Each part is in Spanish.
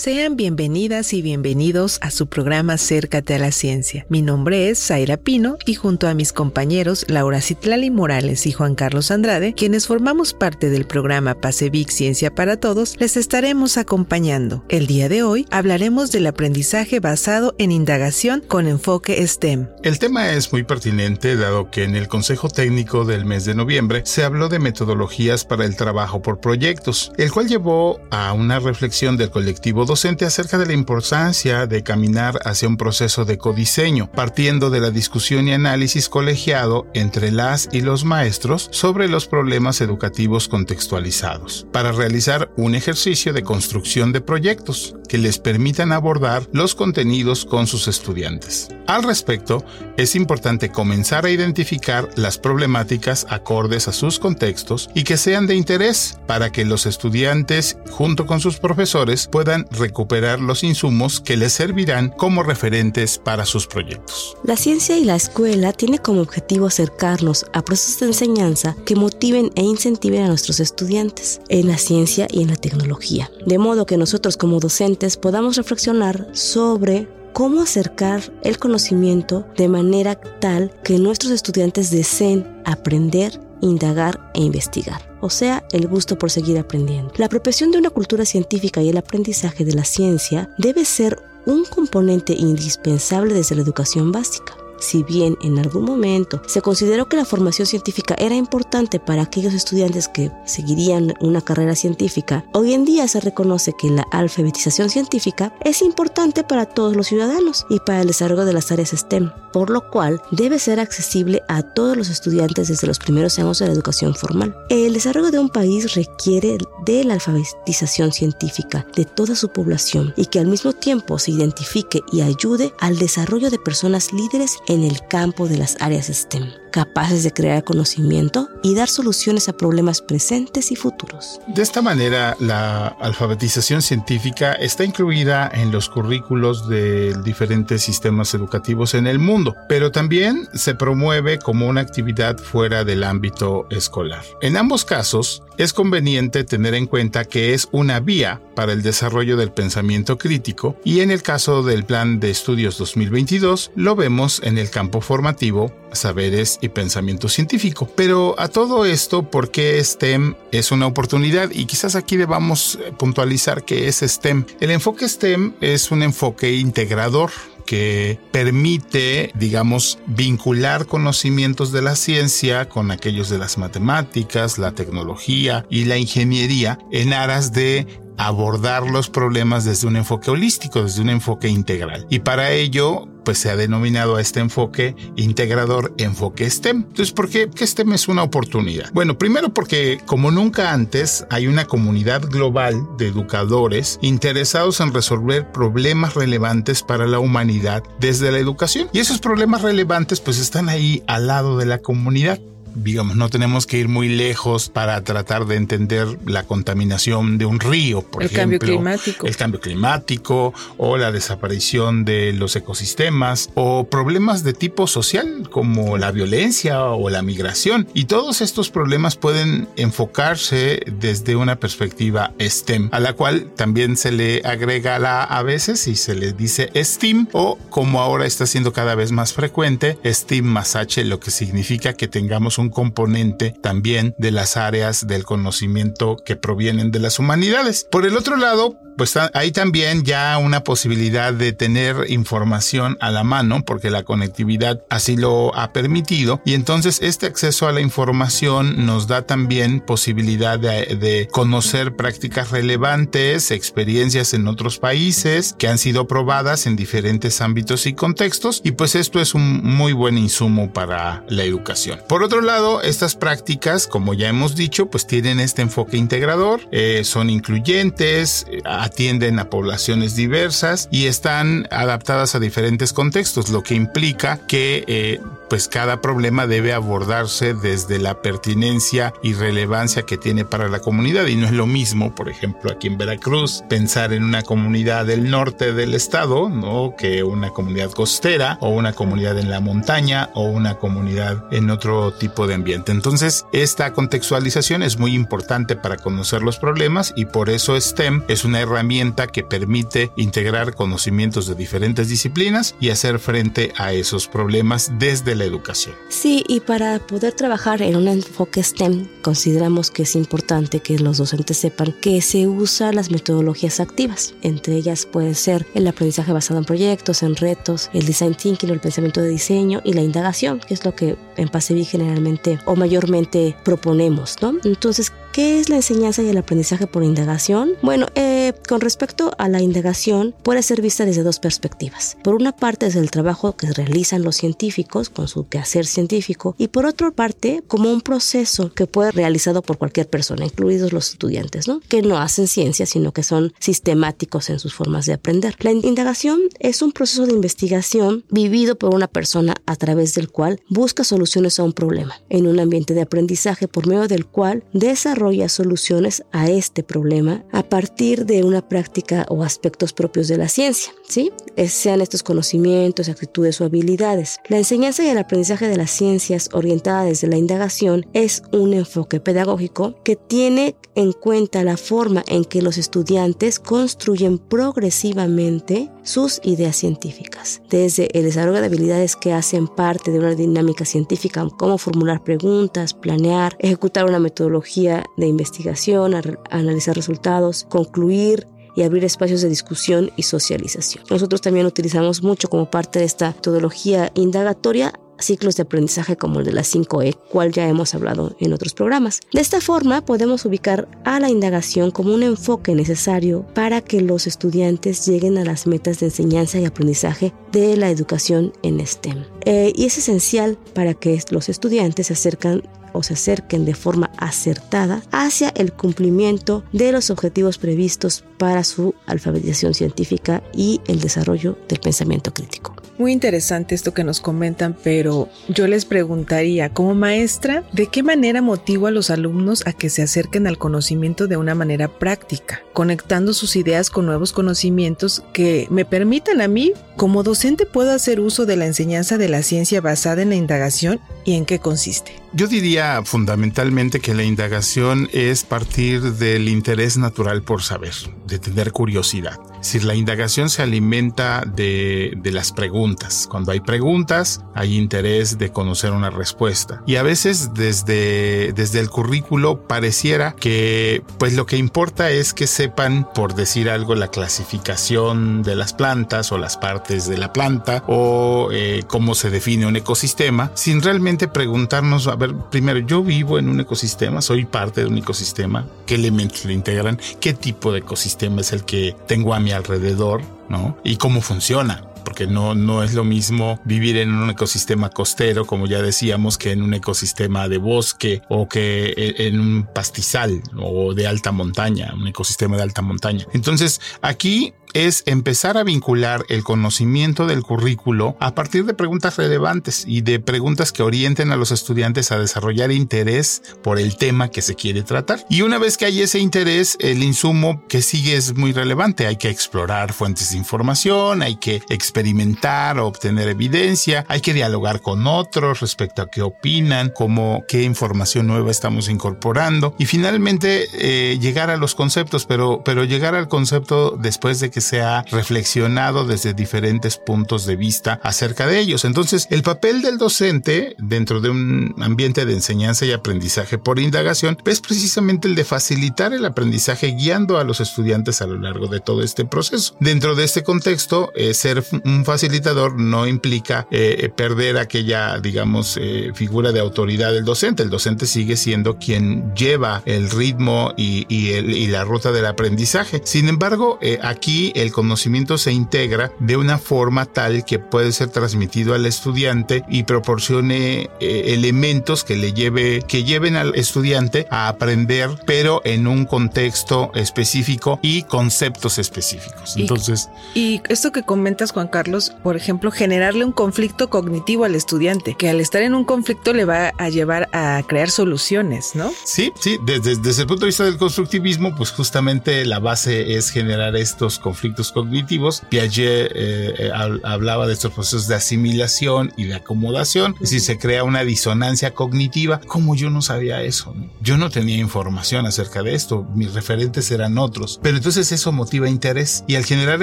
Sean bienvenidas y bienvenidos a su programa Acércate a la Ciencia. Mi nombre es Zaira Pino y junto a mis compañeros Laura Citlali Morales y Juan Carlos Andrade, quienes formamos parte del programa Pasevic Ciencia para Todos, les estaremos acompañando. El día de hoy hablaremos del aprendizaje basado en indagación con enfoque STEM. El tema es muy pertinente dado que en el Consejo Técnico del mes de noviembre se habló de metodologías para el trabajo por proyectos, el cual llevó a una reflexión del colectivo docente acerca de la importancia de caminar hacia un proceso de codiseño, partiendo de la discusión y análisis colegiado entre las y los maestros sobre los problemas educativos contextualizados, para realizar un ejercicio de construcción de proyectos que les permitan abordar los contenidos con sus estudiantes. Al respecto, es importante comenzar a identificar las problemáticas acordes a sus contextos y que sean de interés para que los estudiantes, junto con sus profesores, puedan recuperar los insumos que les servirán como referentes para sus proyectos. La ciencia y la escuela tiene como objetivo acercarnos a procesos de enseñanza que motiven e incentiven a nuestros estudiantes en la ciencia y en la tecnología, de modo que nosotros como docentes podamos reflexionar sobre cómo acercar el conocimiento de manera tal que nuestros estudiantes deseen aprender indagar e investigar, o sea, el gusto por seguir aprendiendo. La apropiación de una cultura científica y el aprendizaje de la ciencia debe ser un componente indispensable desde la educación básica. Si bien en algún momento se consideró que la formación científica era importante para aquellos estudiantes que seguirían una carrera científica, hoy en día se reconoce que la alfabetización científica es importante para todos los ciudadanos y para el desarrollo de las áreas STEM, por lo cual debe ser accesible a todos los estudiantes desde los primeros años de la educación formal. El desarrollo de un país requiere de la alfabetización científica de toda su población y que al mismo tiempo se identifique y ayude al desarrollo de personas líderes en el campo de las áreas STEM, capaces de crear conocimiento y dar soluciones a problemas presentes y futuros. De esta manera, la alfabetización científica está incluida en los currículos de diferentes sistemas educativos en el mundo, pero también se promueve como una actividad fuera del ámbito escolar. En ambos casos, es conveniente tener en cuenta que es una vía para el desarrollo del pensamiento crítico y en el caso del Plan de Estudios 2022 lo vemos en el campo formativo, saberes y pensamiento científico. Pero a todo esto, ¿por qué STEM es una oportunidad? Y quizás aquí debamos puntualizar qué es STEM. El enfoque STEM es un enfoque integrador que permite, digamos, vincular conocimientos de la ciencia con aquellos de las matemáticas, la tecnología y la ingeniería en aras de abordar los problemas desde un enfoque holístico, desde un enfoque integral. Y para ello, pues se ha denominado a este enfoque integrador enfoque STEM. Entonces, ¿por qué STEM es una oportunidad? Bueno, primero porque como nunca antes hay una comunidad global de educadores interesados en resolver problemas relevantes para la humanidad desde la educación. Y esos problemas relevantes pues están ahí al lado de la comunidad digamos, no tenemos que ir muy lejos para tratar de entender la contaminación de un río, por el cambio climático. El cambio climático o la desaparición de los ecosistemas o problemas de tipo social como la violencia o la migración. Y todos estos problemas pueden enfocarse desde una perspectiva STEM, a la cual también se le agrega la a veces y se le dice STEAM o como ahora está siendo cada vez más frecuente, STEAM más H, lo que significa que tengamos un componente también de las áreas del conocimiento que provienen de las humanidades. Por el otro lado, pues hay también ya una posibilidad de tener información a la mano porque la conectividad así lo ha permitido y entonces este acceso a la información nos da también posibilidad de, conocer prácticas relevantes, experiencias en otros países que han sido probadas en diferentes ámbitos y contextos y pues esto es un muy buen insumo para la educación. Por otro lado, estas prácticas, como ya hemos dicho, pues tienen este enfoque integrador, eh, son incluyentes, atienden a poblaciones diversas y están adaptadas a diferentes contextos, lo que implica que eh, pues cada problema debe abordarse desde la pertinencia y relevancia que tiene para la comunidad y no es lo mismo, por ejemplo, aquí en Veracruz, pensar en una comunidad del norte del estado, ¿no? que una comunidad costera o una comunidad en la montaña o una comunidad en otro tipo de ambiente. Entonces, esta contextualización es muy importante para conocer los problemas y por eso STEM es una herramienta que permite integrar conocimientos de diferentes disciplinas y hacer frente a esos problemas desde educación. Sí, y para poder trabajar en un enfoque STEM, consideramos que es importante que los docentes sepan que se usan las metodologías activas. Entre ellas puede ser el aprendizaje basado en proyectos, en retos, el design thinking el pensamiento de diseño y la indagación, que es lo que en PASEVI generalmente o mayormente proponemos, ¿no? Entonces, ¿Qué es la enseñanza y el aprendizaje por indagación? Bueno, eh, con respecto a la indagación, puede ser vista desde dos perspectivas. Por una parte, desde el trabajo que realizan los científicos con su quehacer científico, y por otra parte, como un proceso que puede ser realizado por cualquier persona, incluidos los estudiantes, ¿no? Que no hacen ciencia, sino que son sistemáticos en sus formas de aprender. La indagación es un proceso de investigación vivido por una persona a través del cual busca soluciones a un problema, en un ambiente de aprendizaje por medio del cual desarrolla desarrolla soluciones a este problema a partir de una práctica o aspectos propios de la ciencia, ¿sí? sean estos conocimientos, actitudes o habilidades. La enseñanza y el aprendizaje de las ciencias orientada desde la indagación es un enfoque pedagógico que tiene en cuenta la forma en que los estudiantes construyen progresivamente sus ideas científicas, desde el desarrollo de habilidades que hacen parte de una dinámica científica, como formular preguntas, planear, ejecutar una metodología de investigación, analizar resultados, concluir y abrir espacios de discusión y socialización. Nosotros también utilizamos mucho como parte de esta metodología indagatoria ciclos de aprendizaje como el de las 5E, cual ya hemos hablado en otros programas. De esta forma podemos ubicar a la indagación como un enfoque necesario para que los estudiantes lleguen a las metas de enseñanza y aprendizaje de la educación en STEM. Eh, y es esencial para que los estudiantes se acercan o se acerquen de forma acertada hacia el cumplimiento de los objetivos previstos para su alfabetización científica y el desarrollo del pensamiento crítico. Muy interesante esto que nos comentan, pero yo les preguntaría, como maestra, ¿de qué manera motivo a los alumnos a que se acerquen al conocimiento de una manera práctica, conectando sus ideas con nuevos conocimientos que me permitan a mí, como docente, puedo hacer uso de la enseñanza de la ciencia basada en la indagación y en qué consiste? Yo diría fundamentalmente que la indagación es partir del interés natural por saber, de tener curiosidad. Si la indagación se alimenta de, las preguntas. Cuando hay preguntas, hay interés de conocer una respuesta. Y a veces desde, desde el currículo pareciera que pues lo que importa es que sepan, por decir algo, la clasificación de las plantas o las partes de la planta o eh, cómo se define un ecosistema, sin realmente preguntarnos ver, primero, yo vivo en un ecosistema, soy parte de un ecosistema, qué elementos le integran, qué tipo de ecosistema es el que tengo a mi alrededor, ¿no? Y cómo funciona porque no, no es lo mismo vivir en un ecosistema costero, como ya decíamos, que en un ecosistema de bosque o que e, en un pastizal o de alta montaña, un ecosistema de alta montaña. Entonces, aquí es empezar a vincular el conocimiento del currículo a partir de preguntas relevantes y de preguntas que orienten a los estudiantes a desarrollar interés por el tema que se quiere tratar. Y una vez que hay ese interés, el insumo que sigue es muy relevante. Hay que explorar fuentes de información, hay que experimentar, obtener evidencia, hay que dialogar con otros respecto a qué opinan, cómo, qué información nueva estamos incorporando y finalmente eh, llegar a los conceptos, pero, pero llegar al concepto después de que se ha reflexionado desde diferentes puntos de vista acerca de ellos. Entonces, el papel del docente dentro de un ambiente de enseñanza y aprendizaje por indagación es precisamente el de facilitar el aprendizaje guiando a los estudiantes a lo largo de todo este proceso. Dentro de este contexto, eh, ser un facilitador no implica eh, perder aquella, digamos, eh, figura de autoridad del docente. El docente sigue siendo quien lleva el ritmo y, y, la ruta del aprendizaje. Sin embargo, aquí y el conocimiento se integra de una forma tal que puede ser transmitido al estudiante y proporcione eh, elementos que le lleve que lleven al estudiante a aprender pero en un contexto específico y conceptos específicos. Entonces, y esto que comentas Juan Carlos, por ejemplo, generarle un conflicto cognitivo al estudiante, que al estar en un conflicto le va a llevar a crear soluciones, ¿no? Sí, sí, desde, desde el punto de vista del constructivismo, pues justamente la base es generar estos conflictos cognitivos. Piaget eh, eh, hablaba de estos procesos de asimilación y de acomodación, es decir, se crea una disonancia cognitiva. Como yo no sabía eso? Yo no tenía información acerca de esto, mis referentes eran otros, pero entonces eso motiva interés y al generar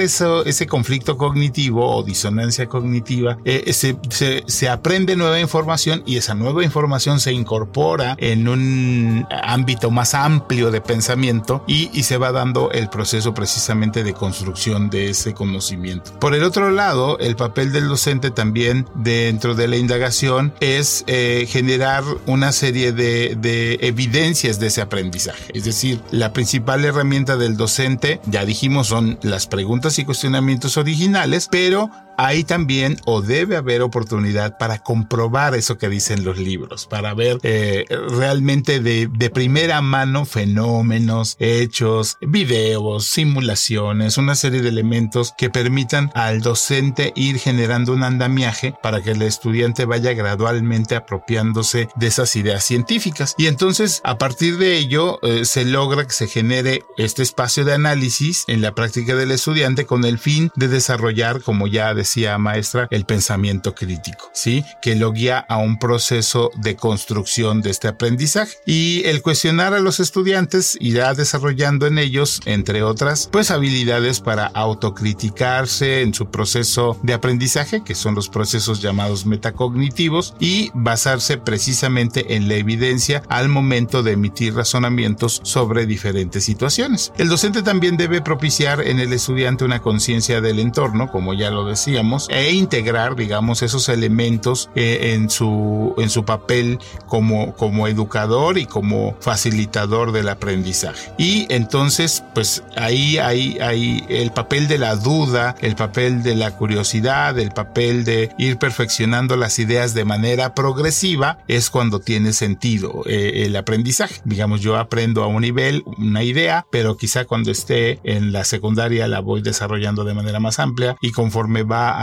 eso, ese conflicto cognitivo o disonancia cognitiva, eh, se, se, se aprende nueva información y esa nueva información se incorpora en un ámbito más amplio de pensamiento y, y se va dando el proceso precisamente de construcción de ese conocimiento. Por el otro lado, el papel del docente también dentro de la indagación es eh, generar una serie de, de evidencias de ese aprendizaje. Es decir, la principal herramienta del docente, ya dijimos, son las preguntas y cuestionamientos originales, pero hay también o debe haber oportunidad para comprobar eso que dicen los libros, para ver eh, realmente de, primera mano fenómenos, hechos, videos, simulaciones, una serie de elementos que permitan al docente ir generando un andamiaje para que el estudiante vaya gradualmente apropiándose de esas ideas científicas. Y entonces, a partir de ello, eh, se logra que se genere este espacio de análisis en la práctica del estudiante con el fin de desarrollar, como ya decía, decía maestra, el pensamiento crítico, ¿sí? Que lo guía a un proceso de construcción de este aprendizaje. Y el cuestionar a los estudiantes irá desarrollando en ellos, entre otras, pues habilidades para autocriticarse en su proceso de aprendizaje, que son los procesos llamados metacognitivos, y basarse precisamente en la evidencia al momento de emitir razonamientos sobre diferentes situaciones. El docente también debe propiciar en el estudiante una conciencia del entorno, como ya lo decía, e integrar, digamos, esos elementos eh, en, su, en su papel como, como educador y como facilitador del aprendizaje. Y entonces, pues ahí hay, hay el papel de la duda, el papel de la curiosidad, el papel de ir perfeccionando las ideas de manera progresiva, es cuando tiene sentido eh, el aprendizaje. Digamos, yo aprendo a un nivel, una idea, pero quizá cuando esté en la secundaria la voy desarrollando de manera más amplia y conforme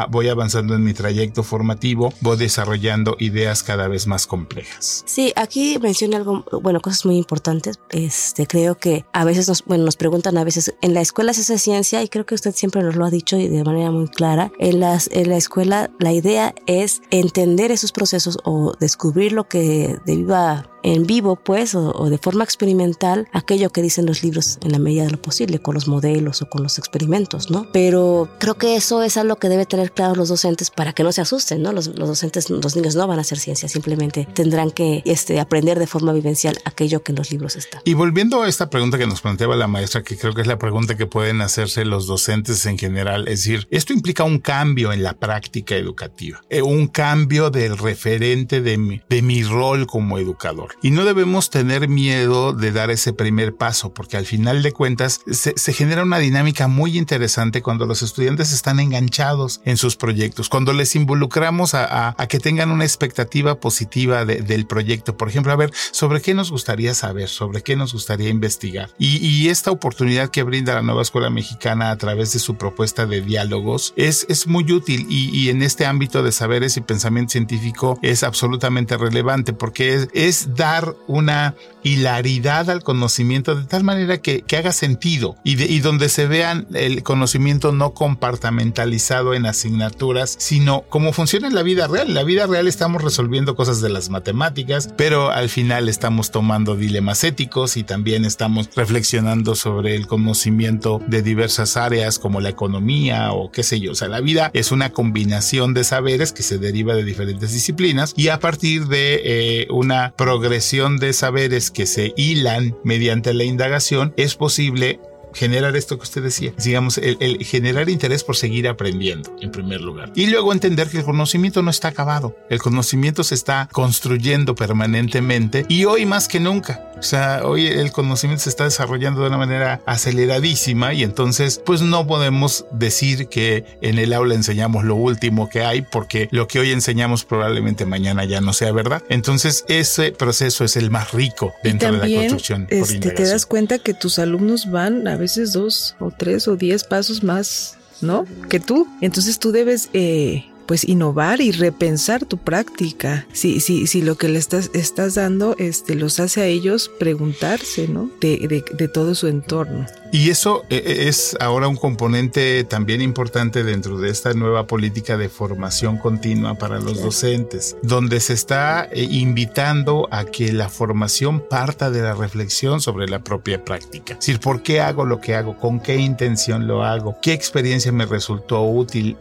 voy avanzando en mi trayecto formativo, voy desarrollando ideas cada vez más complejas. Sí, aquí menciona algo, bueno, cosas muy importantes. Este, creo que a veces nos, bueno, nos preguntan a veces, en la escuela se hace ciencia y creo que usted siempre nos lo ha dicho y de manera muy clara. En, las, en la escuela la idea es entender esos procesos o descubrir lo que deba en vivo, pues, o, de forma experimental, aquello que dicen los libros en la medida de lo posible, con los modelos o con los experimentos, ¿no? Pero creo que eso es algo que debe tener claro los docentes para que no se asusten, ¿no? Los, docentes, los niños no van a hacer ciencia, simplemente tendrán que este, aprender de forma vivencial aquello que en los libros está. Y volviendo a esta pregunta que nos planteaba la maestra, que creo que es la pregunta que pueden hacerse los docentes en general, es decir, esto implica un cambio en la práctica educativa, eh, un cambio del referente de mi, de mi rol como educador. Y no debemos tener miedo de dar ese primer paso, porque al final de cuentas se, genera una dinámica muy interesante cuando los estudiantes están enganchados en sus proyectos, cuando les involucramos a, que tengan una expectativa positiva del proyecto. Por ejemplo, a ver, ¿sobre qué nos gustaría saber? ¿Sobre qué nos gustaría investigar? Y, esta oportunidad que brinda la nueva escuela mexicana a través de su propuesta de diálogos es, es muy útil y, en este ámbito de saberes y pensamiento científico es absolutamente relevante porque es, es dar una hilaridad al conocimiento de tal manera que, haga sentido y, y donde se vean el conocimiento no compartamentalizado en asignaturas, sino cómo funciona en la vida real. En la vida real estamos resolviendo cosas de las matemáticas, pero al final estamos tomando dilemas éticos y también estamos reflexionando sobre el conocimiento de diversas áreas como la economía o qué sé yo. O sea, la vida es una combinación de saberes que se deriva de diferentes disciplinas y a partir de eh, una progresión de saberes que se hilan mediante la indagación, es posible generar esto que usted decía, digamos, el, generar interés por seguir aprendiendo, en primer lugar. Y luego entender que el conocimiento no está acabado, el conocimiento se está construyendo permanentemente y hoy más que nunca O sea, hoy el conocimiento se está desarrollando de una manera aceleradísima y entonces pues no podemos decir que en el aula enseñamos lo último que hay porque lo que hoy enseñamos probablemente mañana ya no sea verdad. Entonces ese proceso es el más rico dentro de la construcción. Este, te das cuenta que tus alumnos van a veces dos o tres o diez pasos más, ¿no? Que tú. Entonces tú debes... Eh, pues innovar y repensar tu práctica. Si, si, si lo que le estás, estás dando este, los hace a ellos preguntarse, ¿no? De, de, de todo su entorno. Y eso eh, eh, es ahora un componente también importante dentro de esta nueva política de formación continua para los docentes, donde se está eh, invitando a que la formación parta de la reflexión sobre la propia práctica. Es decir, ¿por qué hago lo que hago? ¿Con qué intención lo hago? ¿Qué experiencia me resultó útil?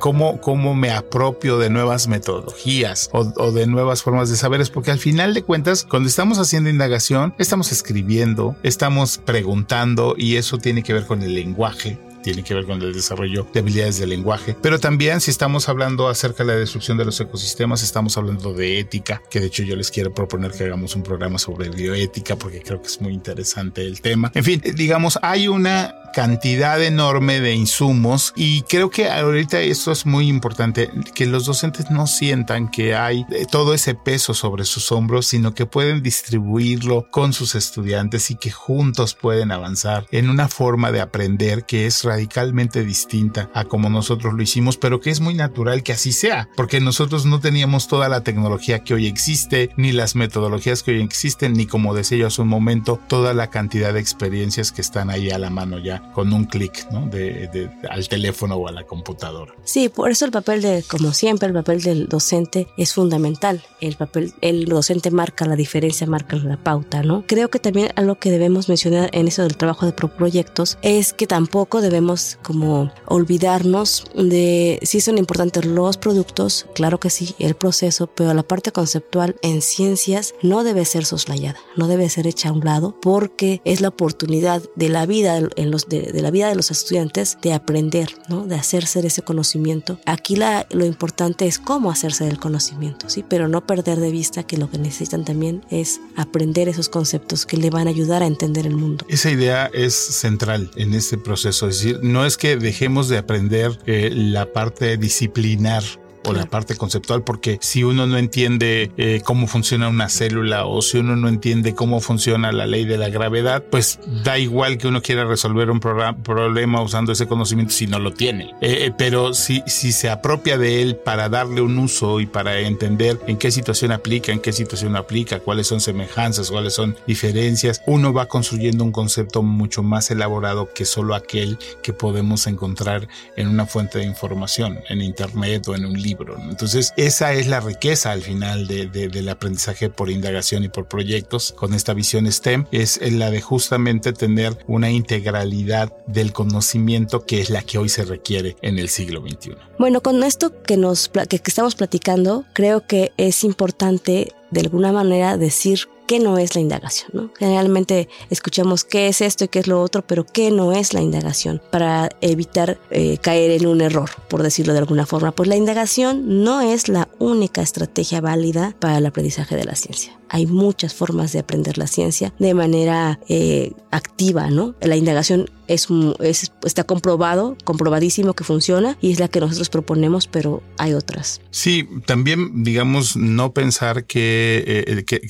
¿Cómo, cómo me apropio de nuevas metodologías o, o de nuevas formas de saberes? Porque al final de cuentas, cuando estamos haciendo indagación, estamos escribiendo, estamos preguntando, y eso tiene que ver con el lenguaje tiene que ver con el desarrollo de habilidades del lenguaje. Pero también si estamos hablando acerca de la destrucción de los ecosistemas, estamos hablando de ética, que de hecho yo les quiero proponer que hagamos un programa sobre bioética porque creo que es muy interesante el tema. En fin, digamos, hay una cantidad enorme de insumos y creo que ahorita esto es muy importante, que los docentes no sientan que hay eh, todo ese peso sobre sus hombros, sino que pueden distribuirlo con sus estudiantes y que juntos pueden avanzar en una forma de aprender que es radicalmente distinta a como nosotros lo hicimos, pero que es muy natural que así sea, porque nosotros no teníamos toda la tecnología que hoy existe, ni las metodologías que hoy existen, ni como decía yo hace un momento, toda la cantidad de experiencias que están ahí a la mano ya con un clic ¿no? de, al teléfono o a la computadora. Sí, por eso el papel de, como siempre, el papel del docente es fundamental. El papel, el docente marca la diferencia, marca la pauta, ¿no? Creo que también algo que debemos mencionar en eso del trabajo de proyectos es que tampoco debemos como olvidarnos de si son importantes los productos, claro que sí, el proceso, pero la parte conceptual en ciencias no debe ser soslayada, no debe ser hecha a un lado porque es la oportunidad de la vida en los de, la vida de los estudiantes de aprender, ¿no? De hacerse de ese conocimiento. Aquí la, lo importante es cómo hacerse del conocimiento, ¿sí? Pero no perder de vista que lo que necesitan también es aprender esos conceptos que le van a ayudar a entender el mundo. Esa idea es central en este proceso, es decir, no es que dejemos de aprender eh, la parte disciplinar o la parte conceptual, porque si uno no entiende eh, cómo funciona una célula o si uno no entiende cómo funciona la ley de la gravedad, pues da igual que uno quiera resolver un problema usando ese conocimiento si no lo tiene. Eh, eh, pero si, si se apropia de él para darle un uso y para entender en qué situación aplica, en qué situación no aplica, cuáles son semejanzas, cuáles son diferencias, uno va construyendo un concepto mucho más elaborado que solo aquel que podemos encontrar en una fuente de información, en internet o en un libro entonces, esa es la riqueza al final del aprendizaje por indagación y por proyectos con esta visión STEM, es la de justamente tener una integralidad del conocimiento que es la que hoy se requiere en el siglo XXI. Bueno, con esto que, nos, que estamos platicando, creo que es importante de alguna manera decir qué no es la indagación. ¿no? Generalmente escuchamos qué es esto y qué es lo otro, pero qué no es la indagación para evitar eh, caer en un error, por decirlo de alguna forma. Pues la indagación no es la única estrategia válida para el aprendizaje de la ciencia. Hay muchas formas de aprender la ciencia de manera eh, activa, ¿no? La indagación es, es, está comprobado, comprobadísimo que funciona y es la que nosotros proponemos, pero hay otras. Sí, también, digamos, no pensar que, eh, que,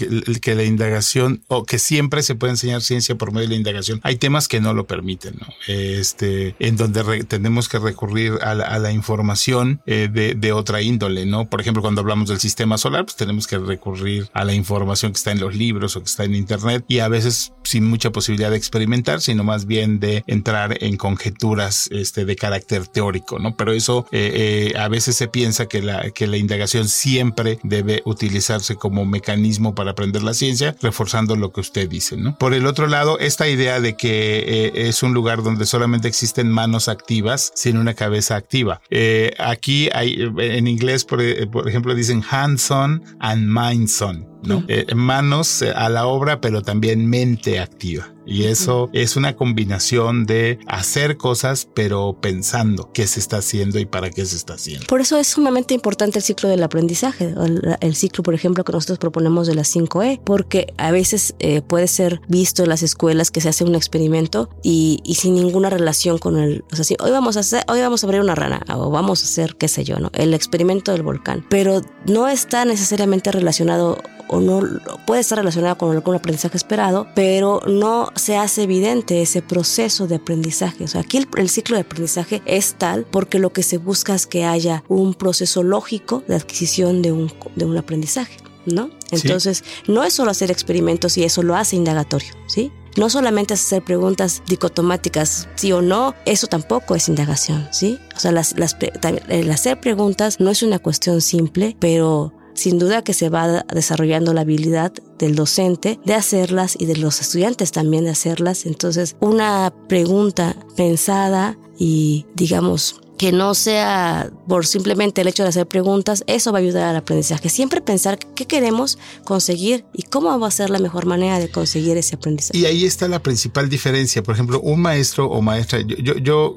que, la indagación o que siempre se puede enseñar ciencia por medio de la indagación. Hay temas que no lo permiten, ¿no? Este, en donde tenemos que recurrir a la, información eh, de, de, otra índole, ¿no? Por ejemplo, cuando hablamos del sistema solar, pues tenemos que recurrir a la información que está en los libros o que está en internet y a veces sin mucha posibilidad de experimentar, sino más bien de entrar en conjeturas este, de carácter teórico, ¿no? Pero eso eh, eh, a veces se piensa que la, que la indagación siempre debe utilizarse como mecanismo para aprender la ciencia, reforzando lo que usted dice, ¿no? Por el otro lado, esta idea de que eh, es un lugar donde solamente existen manos activas sin una cabeza activa. aquí hay, en inglés, por, por ejemplo, dicen hands-on and mind-on. ¿No? Eh, manos a la obra, pero también mente activa. Y eso es una combinación de hacer cosas, pero pensando qué se está haciendo y para qué se está haciendo. Por eso es sumamente importante el ciclo del aprendizaje, el, ciclo, por ejemplo, que nosotros proponemos de las 5E, porque a veces eh, puede ser visto en las escuelas que se hace un experimento y, sin ninguna relación con el, o sea, si hoy vamos a hacer, hoy vamos a abrir una rana o vamos a hacer, qué sé yo, ¿no? El experimento del volcán, pero no está necesariamente relacionado o no puede estar relacionado con algún aprendizaje esperado, pero no se hace evidente ese proceso de aprendizaje. O sea, aquí el, ciclo de aprendizaje es tal porque lo que se busca es que haya un proceso lógico de adquisición de un, de un aprendizaje. ¿No? Entonces, no es solo hacer experimentos y eso lo hace indagatorio, ¿sí? No solamente es hacer preguntas dicotomáticas, sí o no, eso tampoco es indagación, ¿sí? O sea, las, las, el hacer preguntas no es una cuestión simple, pero sin duda que se va desarrollando la habilidad del docente de hacerlas y de los estudiantes también de hacerlas. Entonces, una pregunta pensada y, digamos, que no sea por simplemente el hecho de hacer preguntas, eso va a ayudar al aprendizaje. Siempre pensar qué queremos conseguir y cómo va a ser la mejor manera de conseguir ese aprendizaje. Y ahí está la principal diferencia. Por ejemplo, un maestro o maestra, yo, yo,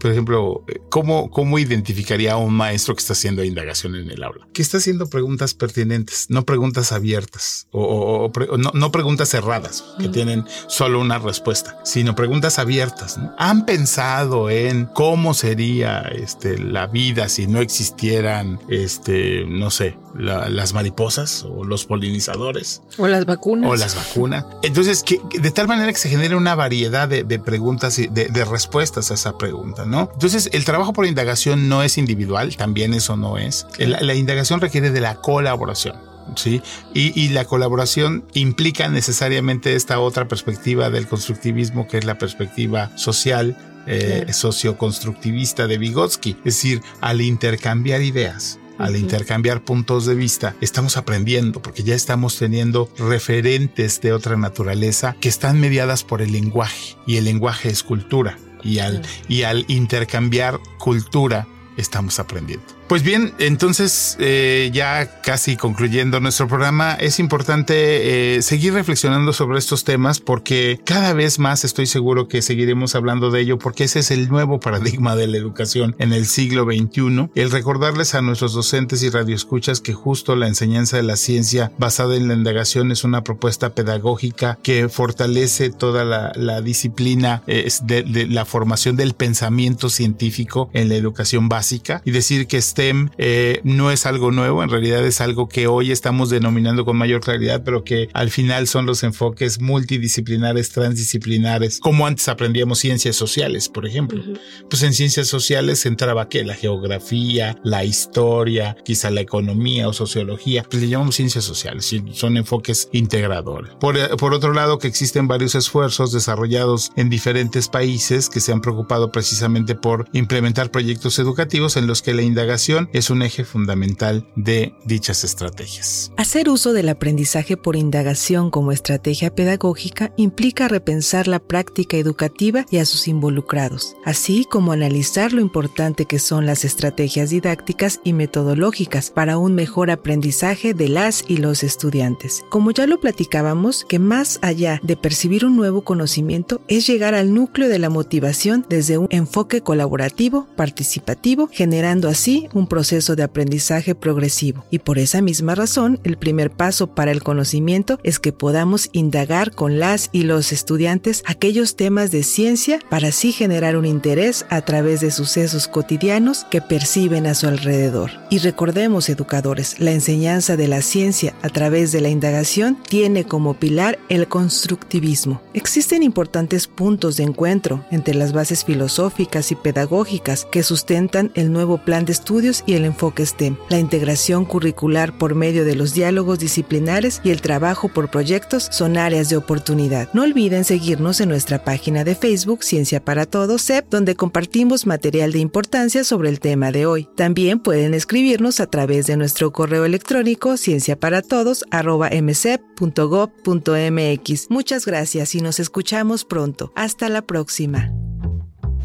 por ejemplo, ¿cómo, ¿cómo identificaría a un maestro que está haciendo indagación en el aula? Que está haciendo preguntas pertinentes, no preguntas abiertas o, no, preguntas cerradas que tienen solo una respuesta, sino preguntas abiertas. ¿Han pensado en cómo sería este, la vida si no existieran, este, no sé, las mariposas o los polinizadores. O las vacunas. O las vacunas. Entonces, que, de tal manera que se genere una variedad de, preguntas y de, respuestas a esa pregunta, ¿no? Entonces, el trabajo por indagación no es individual, también eso no es. la indagación requiere de la colaboración. ¿sí? Y, la colaboración implica necesariamente esta otra perspectiva del constructivismo, que es la perspectiva social, eh, socioconstructivista de Vygotsky. Es decir, al intercambiar ideas, al intercambiar puntos de vista, estamos aprendiendo porque ya estamos teniendo referentes de otra naturaleza que están mediadas por el lenguaje y el lenguaje es cultura y al, y al intercambiar cultura estamos aprendiendo. Pues bien, entonces eh, ya casi concluyendo nuestro programa, es importante eh, seguir reflexionando sobre estos temas porque cada vez más estoy seguro que seguiremos hablando de ello porque ese es el nuevo paradigma de la educación en el siglo XXI. El recordarles a nuestros docentes y radioescuchas que justo la enseñanza de la ciencia basada en la indagación es una propuesta pedagógica que fortalece toda la, disciplina eh, de, la formación del pensamiento científico en la educación básica y decir que este eh, no es algo nuevo, en realidad es algo que hoy estamos denominando con mayor claridad, pero que al final son los enfoques multidisciplinares, transdisciplinares, como antes aprendíamos ciencias sociales, por ejemplo. Pues en ciencias sociales entraba que la geografía, la historia, quizá la economía o sociología, pues le llamamos ciencias sociales, son enfoques integradores. Por, por otro lado, que existen varios esfuerzos desarrollados en diferentes países que se han preocupado precisamente por implementar proyectos educativos en los que la indagación es un eje fundamental de dichas estrategias. Hacer uso del aprendizaje por indagación como estrategia pedagógica implica repensar la práctica educativa y a sus involucrados, así como analizar lo importante que son las estrategias didácticas y metodológicas para un mejor aprendizaje de las y los estudiantes. Como ya lo platicábamos, que más allá de percibir un nuevo conocimiento es llegar al núcleo de la motivación desde un enfoque colaborativo, participativo, generando así un proceso de aprendizaje progresivo y por esa misma razón el primer paso para el conocimiento es que podamos indagar con las y los estudiantes aquellos temas de ciencia para así generar un interés a través de sucesos cotidianos que perciben a su alrededor. Y recordemos, educadores, la enseñanza de la ciencia a través de la indagación tiene como pilar el constructivismo. Existen importantes puntos de encuentro entre las bases filosóficas y pedagógicas que sustentan el nuevo plan de estudio y el enfoque STEM, la integración curricular por medio de los diálogos disciplinares y el trabajo por proyectos son áreas de oportunidad. No olviden seguirnos en nuestra página de Facebook Ciencia para Todos CEP, donde compartimos material de importancia sobre el tema de hoy. También pueden escribirnos a través de nuestro correo electrónico cienciaparatodos@mcep.gov.mx. Muchas gracias y nos escuchamos pronto. Hasta la próxima.